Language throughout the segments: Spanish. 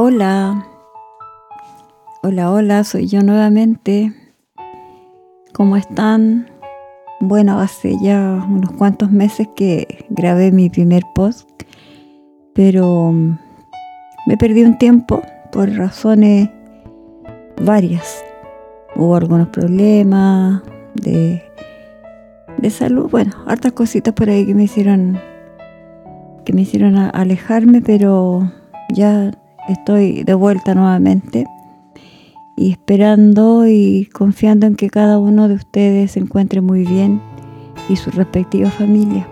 Hola, hola, hola, soy yo nuevamente. ¿Cómo están? Bueno, hace ya unos cuantos meses que grabé mi primer post, pero mm, me perdí un tiempo por razones varias. Hubo algunos problemas de, de salud, bueno, hartas cositas por ahí que me hicieron que me hicieron alejarme, pero ya estoy de vuelta nuevamente y esperando y confiando en que cada uno de ustedes se encuentre muy bien y su respectiva familia.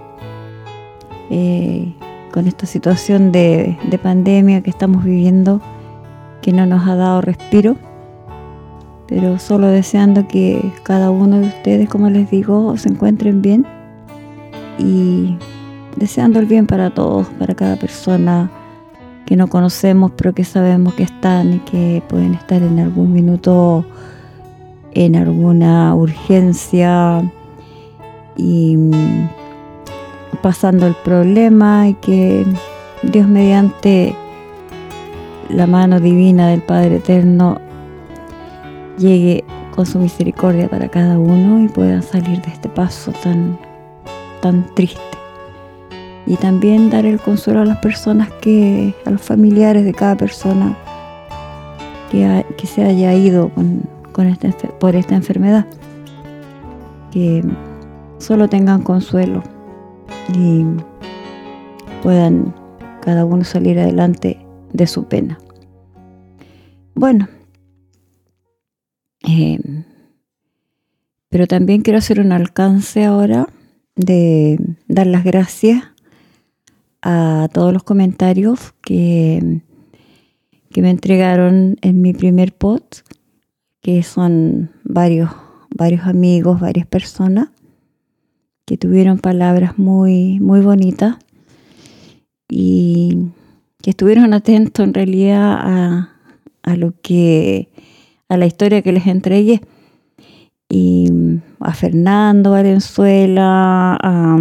Eh, con esta situación de pandemia que estamos viviendo, que no nos ha dado respiro, pero solo deseando que cada uno de ustedes, como les digo, se encuentren bien y deseando el bien para todos, para cada persona que no conocemos, pero que sabemos que están y que pueden estar en algún minuto en alguna urgencia y mm, pasando el problema y que Dios mediante la mano divina del Padre Eterno llegue con su misericordia para cada uno y puedan salir de este paso tan, tan triste y también dar el consuelo a las personas que, a los familiares de cada persona que, que se haya ido con, esta, por esta enfermedad. Que solo tengan consuelo y puedan cada uno salir adelante de su pena. Bueno, eh, pero también quiero hacer un alcance ahora de dar las gracias a todos los comentarios que, que me entregaron en mi primer post, que son varios, varios amigos, varias personas que tuvieron palabras muy, muy bonitas y que estuvieron atentos en realidad a, a lo que, a la historia que les entregué. Y a Fernando Valenzuela, a,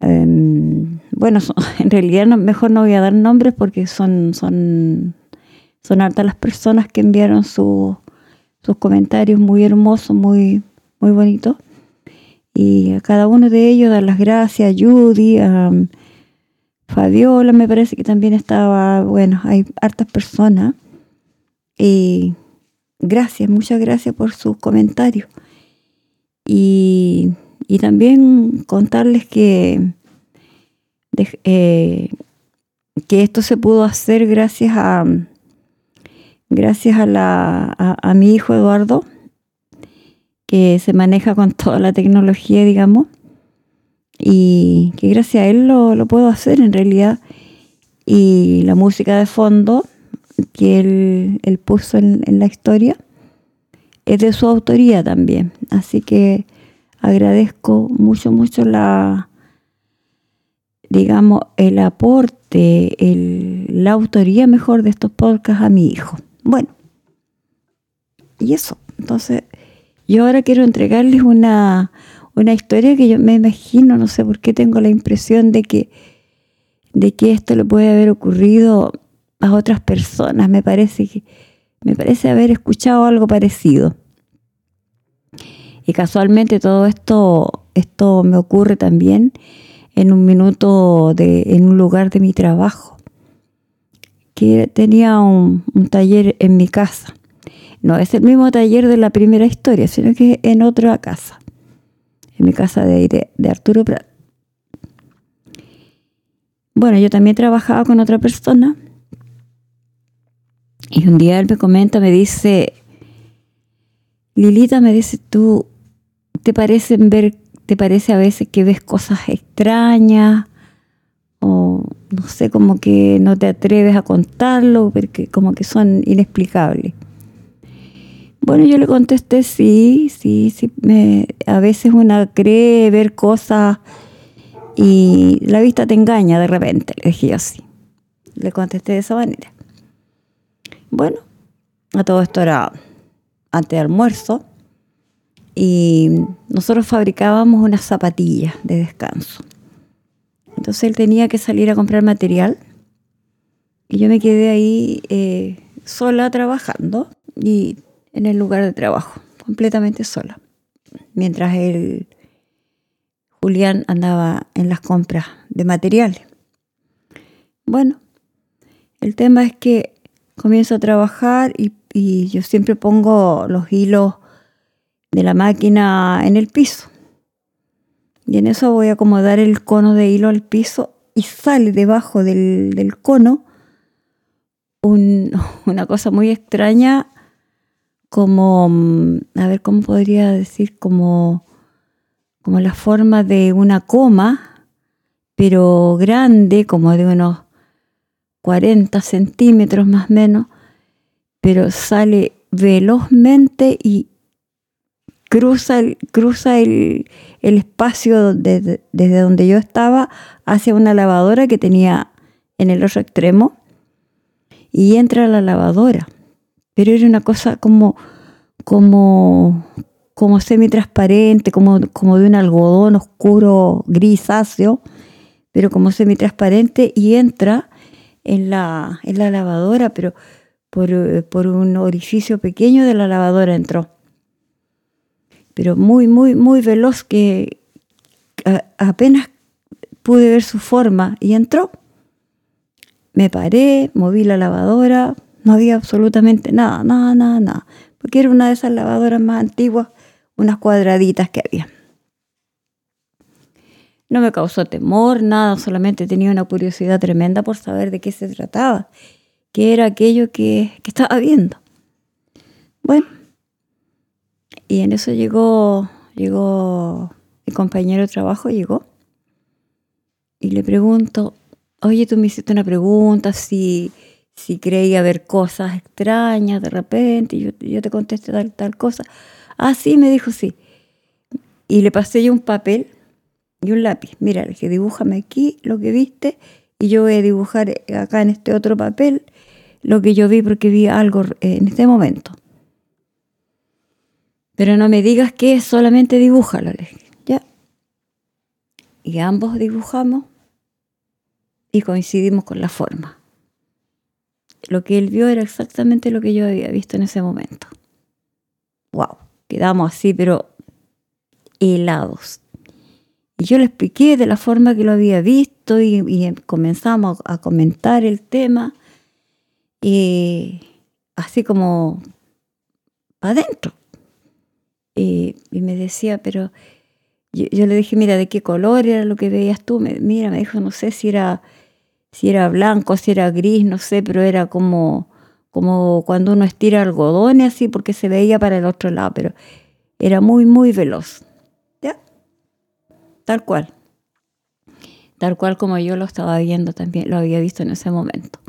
Em, bueno, en realidad mejor no voy a dar nombres porque son, son, son hartas las personas que enviaron sus comentarios muy hermosos, muy, muy bonitos. Y a cada uno de ellos dar las gracias, a Judy, a Fabiola me parece que también estaba, bueno, hay hartas personas. Y gracias, muchas gracias por sus comentarios. Y y también contarles que, eh, que esto se pudo hacer gracias a gracias a, la, a, mi hijo Eduardo, que se maneja con toda la tecnología, digamos, y que gracias a él lo, puedo hacer en realidad. Y la música de fondo que él, puso en, en, la historia es de su autoría también. Así que agradezco mucho, mucho la, digamos, el aporte, la autoría mejor de estos podcasts a mi hijo. Bueno, y eso. Entonces, yo ahora quiero entregarles una, una historia que yo me imagino, no sé por qué tengo la impresión de que, de que esto le puede haber ocurrido a otras personas. Me parece que me parece haber escuchado algo parecido. Y casualmente todo esto, esto me ocurre también en un minuto de, en un lugar de mi trabajo, que tenía un, taller en mi casa. No es el mismo taller de la primera historia, sino que en otra casa, en mi casa de, de Arturo Prat. Bueno, yo también trabajaba con otra persona y un día él me comenta, me dice, Lilita, me dice, tú te parecen ver, te parece a veces que ves cosas extrañas o no sé, como que no te atreves a contarlo porque como que son inexplicables. Bueno, yo le contesté sí, sí, sí, a veces una cree ver cosas y la vista te engaña de repente, le dije yo así. Le contesté de esa manera. Bueno, a todo esto era antes de almuerzo y nosotros fabricábamos unas zapatillas de descanso. Entonces él tenía que salir a comprar material Y yo me quedé ahí eh, sola trabajando y en el lugar de trabajo, completamente sola. Mientras el Julián andaba en las compras de materiales. Bueno, el tema es que comienzo a trabajar y, y yo siempre pongo los hilos de la máquina en el piso. Y en eso voy a acomodar el cono de hilo al piso y sale debajo del, cono una cosa muy extraña, como, mm, a ver, ¿cómo podría decir? Como, como la forma de una coma, pero grande, como de unos 40 centímetros más o menos, pero sale velozmente y cruza el, cruza el, espacio desde donde yo estaba hacia una lavadora que tenía en el otro extremo y entra a la lavadora. Pero era una cosa como, como, como semi-transparente, como, como de un algodón oscuro grisáceo, pero como semi-transparente y entra en la, en la lavadora, pero por, por un orificio pequeño de la lavadora entró pero muy, muy, muy veloz que apenas pude ver su forma y entró. Me paré, moví la lavadora, no había absolutamente nada, nada, nada, nada, porque era una de esas lavadoras más antiguas, unas cuadraditas que había. No me causó temor, nada, solamente tenía una curiosidad tremenda por saber de qué se trataba, qué era aquello que, que estaba viendo. Bueno, y en eso llegó, llegó mi compañero de trabajo, llegó, y le pregunto, oye, tú me hiciste una pregunta, si, si creía ver cosas extrañas de repente, y yo, te contesté tal, tal cosa. Ah, sí, me dijo sí. Y le pasé yo un papel y un lápiz. Mira, le dije, dibújame aquí lo que viste y yo voy a dibujar acá en este otro papel lo que yo vi porque vi algo en este momento. Pero no me digas que solamente dibújalo, le dije. Ya. Y ambos dibujamos y coincidimos con la forma. Lo que él vio era exactamente lo que yo había visto en ese momento. ¡Wow! Quedamos así, pero helados. Y yo le expliqué de la forma que lo había visto y, comenzamos a comentar el tema. Y así como para adentro. Y, me decía, pero yo, le dije, mira, ¿de qué color era lo que veías tú? mira, me dijo, no sé si era, si era blanco, si era gris, no sé, pero era como, como cuando uno estira algodones así, porque se veía para el otro lado, pero era muy, muy veloz. ¿Ya? Tal cual. Tal cual como yo lo estaba viendo también, lo había visto en ese momento.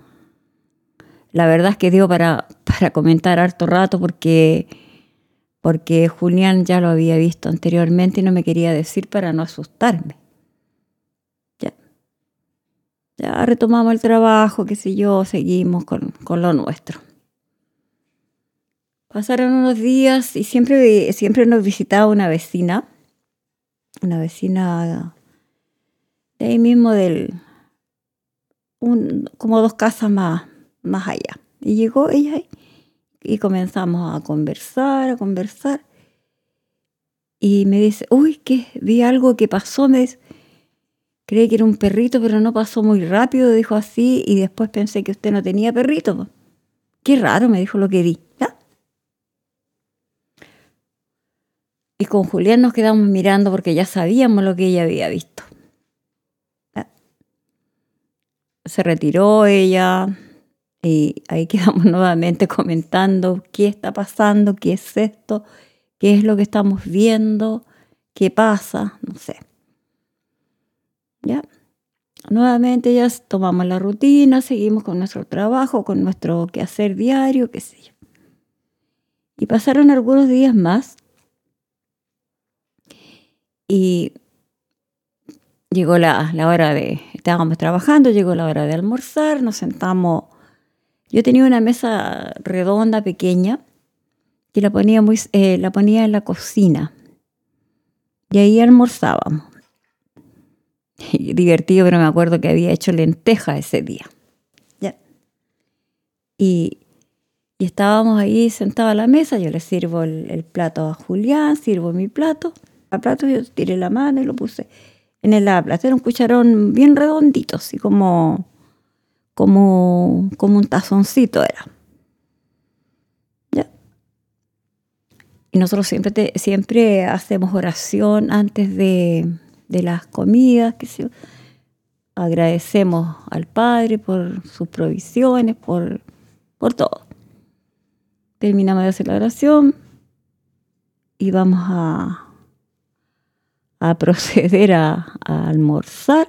La verdad es que digo para, para comentar harto rato porque porque Julián ya lo había visto anteriormente y no me quería decir para no asustarme. Ya, ya retomamos el trabajo, qué sé yo, seguimos con, lo nuestro. Pasaron unos días y siempre, siempre nos visitaba una vecina, una vecina de ahí mismo del, un, como dos casas más, más allá. Y llegó ella ahí y comenzamos a conversar, a conversar. Y me dice, uy, que vi algo que pasó, me dice, creí que era un perrito, pero no pasó muy rápido, dijo así, y después pensé que usted no tenía perrito. Qué raro, me dijo lo que vi. Y con Julián nos quedamos mirando porque ya sabíamos lo que ella había visto. Se retiró ella, y ahí quedamos nuevamente comentando qué está pasando, qué es esto, qué es lo que estamos viendo, qué pasa, no sé. ¿Ya? Nuevamente ya tomamos la rutina, seguimos con nuestro trabajo, con nuestro quehacer diario, qué sé yo. Y pasaron algunos días más y llegó la, la hora de, estábamos trabajando, llegó la hora de almorzar, nos sentamos yo tenía una mesa redonda, pequeña, que la ponía, muy, eh, la ponía en la cocina. Y ahí almorzábamos. divertido, pero me acuerdo que había hecho lenteja ese día. ¿Ya? Y, estábamos ahí sentados a la mesa, yo le sirvo el, plato a Julián, sirvo mi plato. A plato yo tiré la mano y lo puse en el plato. Era un cucharón bien redondito, así como, como, como un tazoncito era. Y nosotros siempre, siempre hacemos oración antes de, las comidas, que agradecemos al Padre por sus provisiones, por, por todo. Terminamos de hacer la oración y vamos a, a proceder a almorzar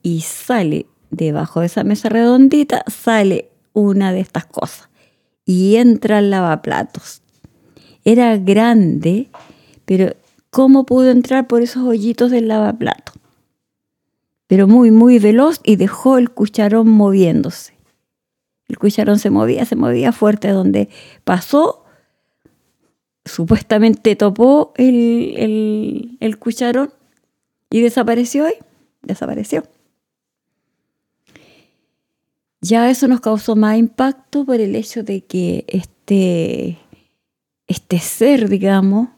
y sale debajo de esa mesa redondita, sale una de estas cosas y entra al lavaplatos. Era grande, pero ¿cómo pudo entrar por esos hoyitos del lavaplatos? Pero muy, muy veloz y dejó el cucharón moviéndose. El cucharón se movía, se movía fuerte donde pasó. Supuestamente topó el, el cucharón y desapareció ahí. Desapareció. Ya eso nos causó más impacto por el hecho de que este, este ser, digamos,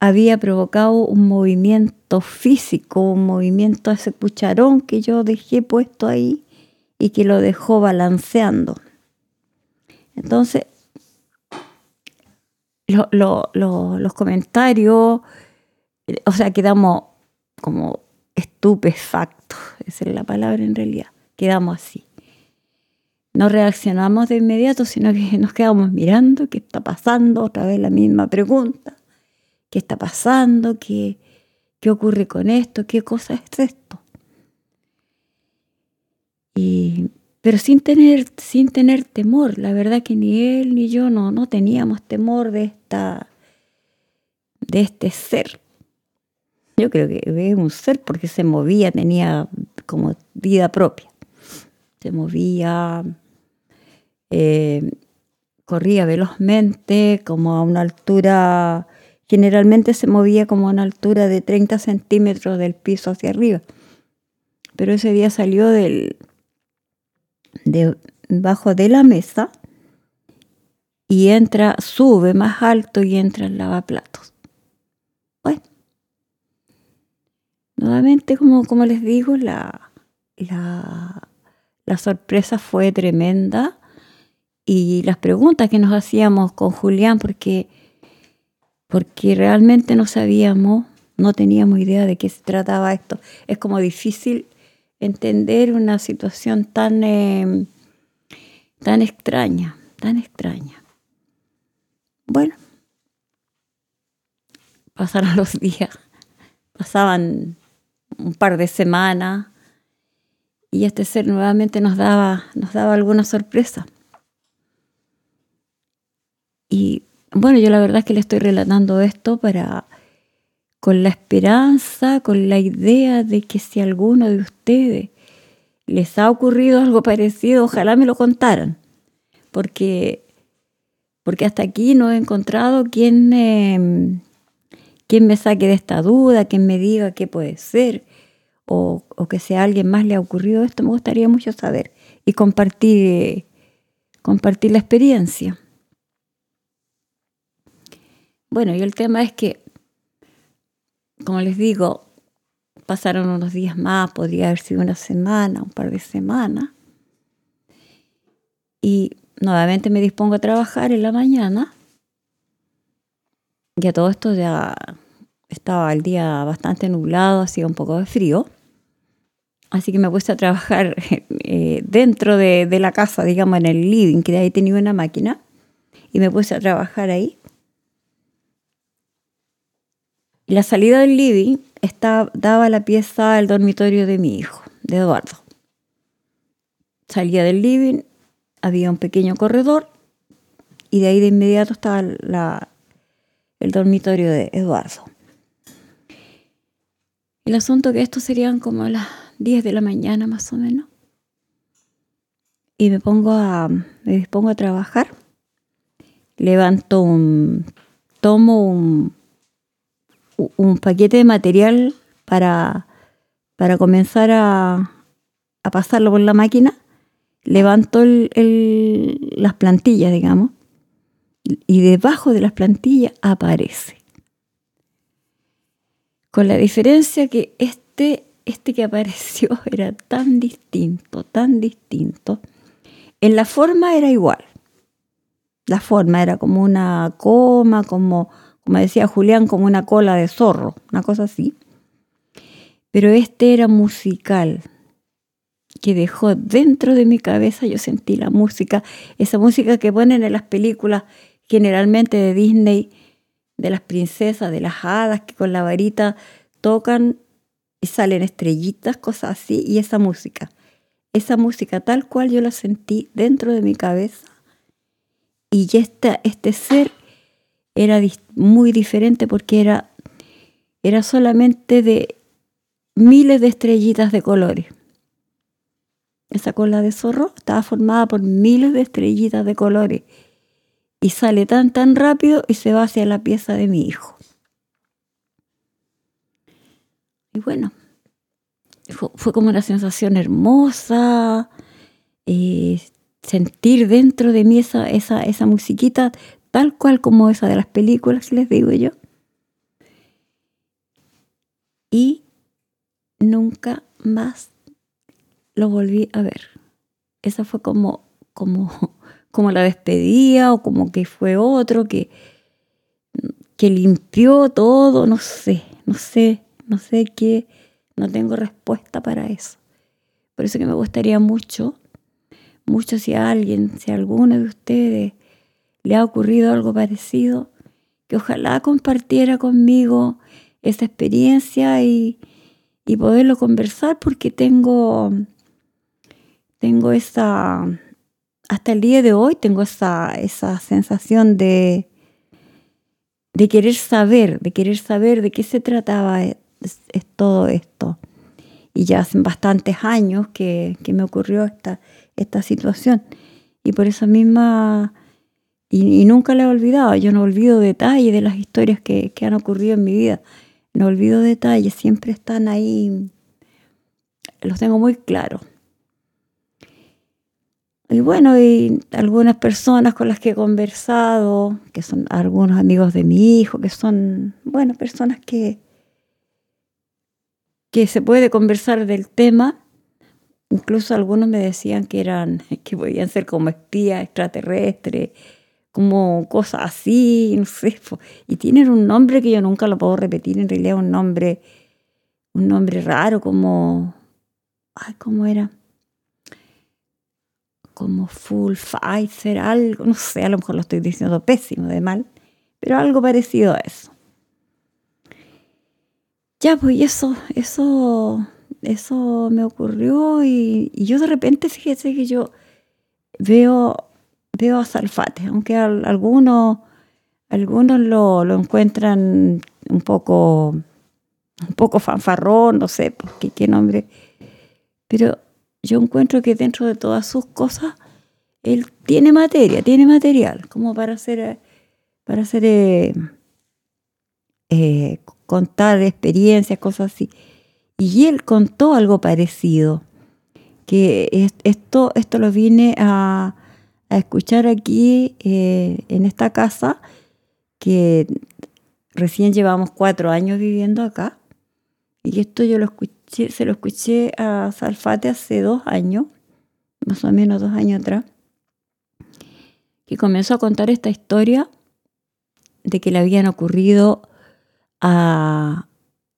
había provocado un movimiento físico, un movimiento a ese cucharón que yo dejé puesto ahí y que lo dejó balanceando. Entonces, los comentarios, o sea, quedamos como estupefactos, esa es la palabra en realidad, quedamos así no reaccionamos de inmediato, sino que nos quedamos mirando qué está pasando, otra vez la misma pregunta, qué está pasando, qué, qué ocurre con esto, qué cosa es esto. Y, pero sin tener, sin tener temor, la verdad que ni él ni yo no, no teníamos temor de, esta, de este ser. Yo creo que es un ser porque se movía, tenía como vida propia. Se movía, eh, corría velozmente, como a una altura, generalmente se movía como a una altura de 30 centímetros del piso hacia arriba. Pero ese día salió del, debajo de la mesa y entra, sube más alto y entra en lavaplatos. Bueno, nuevamente, como, como les digo, la, la, la sorpresa fue tremenda y las preguntas que nos hacíamos con Julián, porque, porque realmente no sabíamos, no teníamos idea de qué se trataba esto. Es como difícil entender una situación tan, em, tan extraña, tan extraña. Bueno, pasaron los días, pasaban un par de semanas y este ser nuevamente nos daba, nos daba alguna sorpresa. Y bueno, yo la verdad es que le estoy relatando esto para con la esperanza, con la idea de que si alguno de ustedes les ha ocurrido algo parecido, ojalá me lo contaran, porque, porque hasta aquí no he encontrado quien, em, me saque de esta duda, quien me diga qué puede ser, o, o, que si a alguien más le ha ocurrido esto, me gustaría mucho saber y compartir, compartir la experiencia. Bueno, y el tema es que, como les digo, pasaron unos días más, podría haber sido una semana, un par de semanas. Y nuevamente me dispongo a trabajar en la mañana. Ya todo esto ya estaba el día bastante nublado, hacía un poco de frío. Así que me puse a trabajar eh, dentro de, de, la casa, digamos, en el living, que ahí tenía una máquina. Y me puse a trabajar ahí. Y la salida del living daba la pieza al dormitorio de mi hijo, de Eduardo. Salía del living, había un pequeño corredor y de ahí de inmediato estaba el dormitorio de Eduardo. El asunto que esto serían como las 10 de la mañana más o menos. Y me pongo a, me dispongo a trabajar. Levanto un, tomo un un paquete de material para, para comenzar a, pasarlo por la máquina, levanto las plantillas, digamos, y debajo de las plantillas aparece. Con la diferencia que este, este que apareció era tan distinto, tan distinto. En la forma era igual. La forma era como una coma, como, como decía Julián, como una cola de zorro, una cosa así. Pero este era musical, que dejó dentro de mi cabeza, yo sentí la música, esa música que ponen en las películas generalmente de Disney, de las princesas, de las hadas, que con la varita tocan y salen estrellitas, cosas así, y esa música. Esa música tal cual yo la sentí dentro de mi cabeza. Y este, este ser era muy diferente porque era, era solamente de miles de estrellitas de colores. Esa cola de zorro estaba formada por miles de estrellitas de colores y sale tan tan rápido y se va hacia la pieza de mi hijo. Y bueno, fue, como una sensación hermosa, eh, sentir dentro de mí esa, esa, esa musiquita tal cual como esa de las películas, les digo yo. Y nunca más lo volví a ver. Esa fue como, como, como la despedida o como que fue otro que, que limpió todo, no sé, no sé, no sé qué, no tengo respuesta para eso. Por eso que me gustaría mucho, mucho si alguien, si alguno de ustedes le ha ocurrido algo parecido, que ojalá compartiera conmigo esa experiencia y, y poderlo conversar porque tengo tengo esa, hasta el día de hoy tengo esa, esa sensación de, de querer saber, de querer saber de qué se trataba es, todo esto. Y ya hace bastantes años que, me ocurrió esta, esta situación. Y por eso misma, y, nunca la he olvidado, yo no olvido detalles de las historias que, que han ocurrido en mi vida. No olvido detalles, siempre están ahí, los tengo muy claros. Y bueno, y algunas personas con las que he conversado, que son algunos amigos de mi hijo, que son, bueno, personas que, que se puede conversar del tema. Incluso algunos me decían que eran, que podían ser como espías extraterrestres, como cosas así, no sé. Y tienen un nombre que yo nunca lo puedo repetir, en realidad un nombre, un nombre raro, como, ay, ¿cómo era? como full Pfizer, algo, no sé, a lo mejor lo estoy diciendo pésimo de mal, pero algo parecido a eso. Ya, pues eso, eso, eso me ocurrió y, yo de repente, fíjese que yo veo, veo a aunque algunos, algunos lo, lo, encuentran un poco, un poco fanfarrón, no sé, qué, qué nombre, pero yo encuentro que dentro de todas sus cosas, él tiene materia, tiene material, como para hacer, para hacer eh, eh, contar experiencias, cosas así. Y él contó algo parecido, que esto, esto lo vine a, escuchar aquí eh, en esta casa, que recién llevamos cuatro años viviendo acá, y esto yo lo escuché se lo escuché a Salfate hace dos años, más o menos dos años atrás, que comenzó a contar esta historia de que le habían ocurrido a,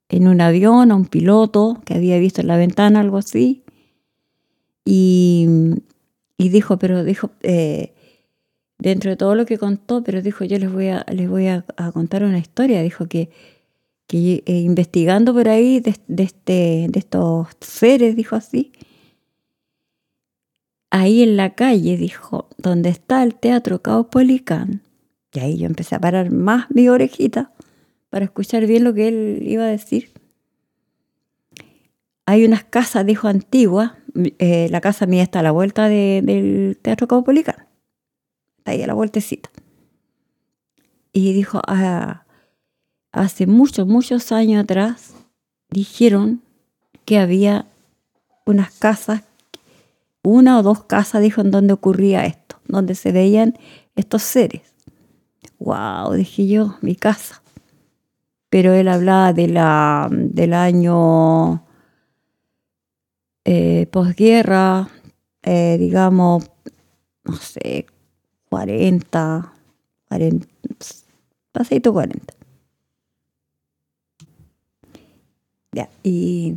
en un avión a un piloto que había visto en la ventana algo así. Y, dijo, pero dijo, eh, dentro de todo lo que contó, pero dijo, yo les voy a, les voy a contar una historia. Dijo que que eh, investigando por ahí de, este, de estos seres, dijo así, ahí en la calle, dijo, donde está el Teatro Caupolicán, y ahí yo empecé a parar más mi orejita para escuchar bien lo que él iba a decir. Hay unas casas, dijo, antiguas, eh, la casa mía está a la vuelta del Teatro Caupolicán, está ahí a la vueltecita. Y dijo, ah, hace muchos, muchos años atrás, dijeron que había unas casas una o dos casas, dijo, en donde ocurría esto, donde se veían estos seres. ¡Wow! Dije yo, mi casa. Pero él hablaba de la, del año eh, posguerra, eh, digamos, no sé, 40, 40, paseito 40. Ya, y,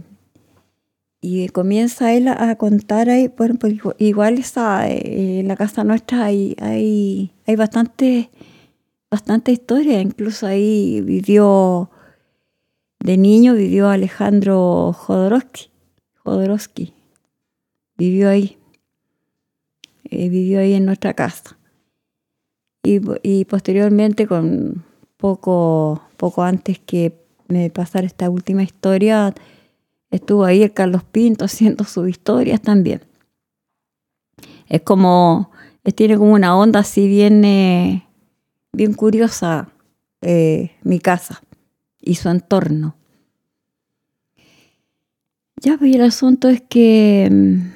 y comienza él a, contar ahí, bueno, pues igual está, eh, en la casa nuestra hay, hay, hay bastante, bastante historia, incluso ahí vivió, de niño vivió Alejandro Jodorowsky, Jodorowsky vivió ahí, eh, vivió ahí en nuestra casa. Y, posteriormente, con poco, poco antes que me pasara esta última historia, estuvo ahí el Carlos Pinto haciendo sus historias también. Es como, tiene como una onda así bien, eh, bien curiosa eh, mi casa y su entorno. Ya, pues el asunto es que, mm,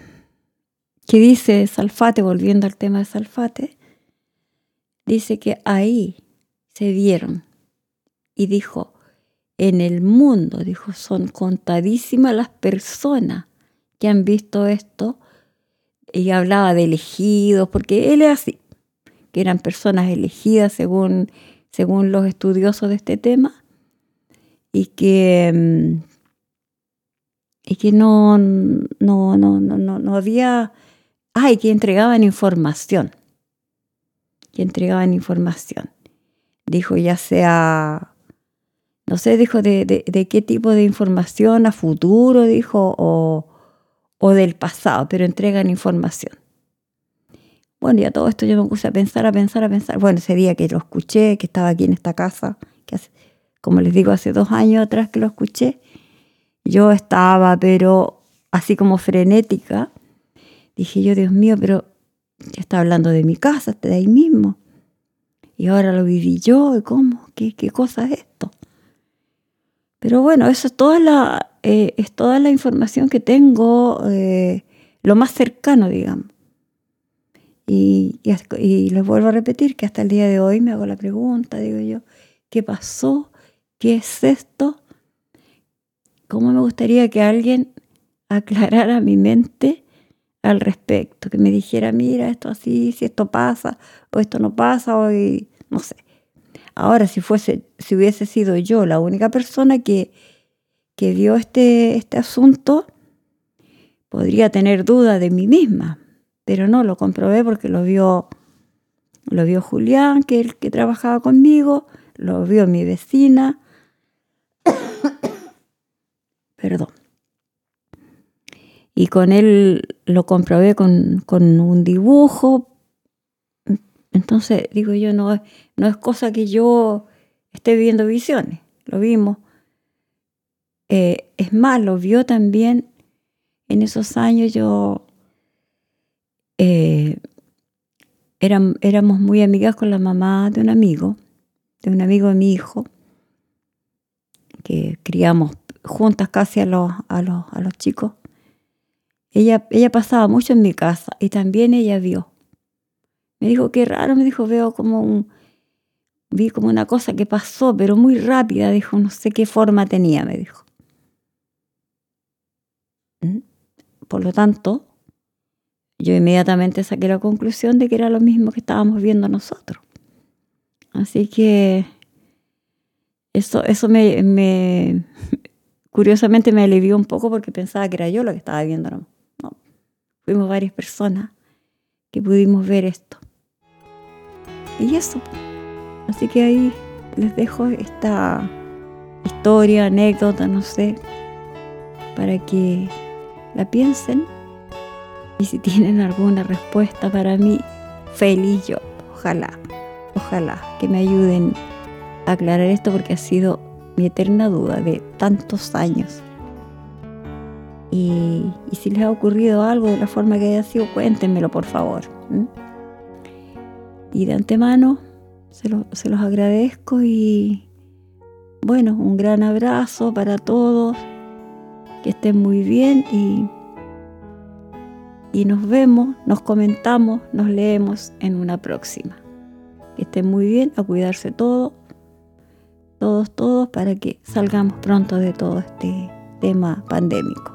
que dice Salfate, volviendo al tema de Salfate, dice que ahí se vieron y dijo, en el mundo, dijo, son contadísimas las personas que han visto esto y hablaba de elegidos, porque él es así, que eran personas elegidas según, según los estudiosos de este tema y que, mm, y que no, no, no, no, no había, ay, que entregaban información, que entregaban información. Dijo ya sea no sé, dijo, de, de, qué tipo de información a futuro, dijo, o, o del pasado, pero entregan información. Bueno, y a todo esto yo me puse a pensar, a pensar, a pensar. Bueno, ese día que lo escuché, que estaba aquí en esta casa, que hace, como les digo, hace dos años atrás que lo escuché, yo estaba, pero así como frenética. Dije yo, Dios mío, pero ya está hablando de mi casa, de ahí mismo. Y ahora lo viví yo, ¿cómo? ¿Qué, qué cosa es esto? Pero bueno, eso es toda la, eh, es toda la información que tengo, eh, lo más cercano, digamos. Y, y, les vuelvo a repetir que hasta el día de hoy me hago la pregunta, digo yo, ¿qué pasó? ¿Qué es esto? ¿Cómo me gustaría que alguien aclarara mi mente al respecto? Que me dijera, mira, esto así, si esto pasa, o esto no pasa, o no sé. Ahora, si fuese, si hubiese sido yo la única persona que, que vio este, este asunto, podría tener duda de mí misma, pero no, lo comprobé porque lo vio, lo vio Julián, que el que trabajaba conmigo, lo vio mi vecina, perdón. Y con él lo comprobé con, con un dibujo, entonces, digo yo, no, no es cosa que yo esté viendo visiones, lo vimos. Eh, es más, lo vio también en esos años yo eh, éramos muy amigas con la mamá de un amigo, de un amigo de mi hijo, que criamos juntas casi a los, a los, a los chicos. Ella, ella pasaba mucho en mi casa y también ella vio. Me dijo, qué raro, me dijo, veo como un, vi como una cosa que pasó, pero muy rápida, dijo, no sé qué forma tenía, me dijo. ¿Mm? Por lo tanto, yo inmediatamente saqué la conclusión de que era lo mismo que estábamos viendo nosotros. Así que eso, eso me, me curiosamente me alivió un poco porque pensaba que era yo lo que estaba viendo. no. Fuimos varias personas que pudimos ver esto. Y eso. Así que ahí les dejo esta historia, anécdota, no sé, para que la piensen. Y si tienen alguna respuesta para mí, feliz yo. Ojalá, ojalá que me ayuden a aclarar esto porque ha sido mi eterna duda de tantos años. Y, si les ha ocurrido algo de la forma que haya sido, cuéntenmelo por favor. Y de antemano se, los agradezco y bueno, un gran abrazo para todos, que estén muy bien y, y nos vemos, nos comentamos, nos leemos en una próxima. Que estén muy bien, a cuidarse todos, todos, todos, para que salgamos pronto de todo este tema pandémico.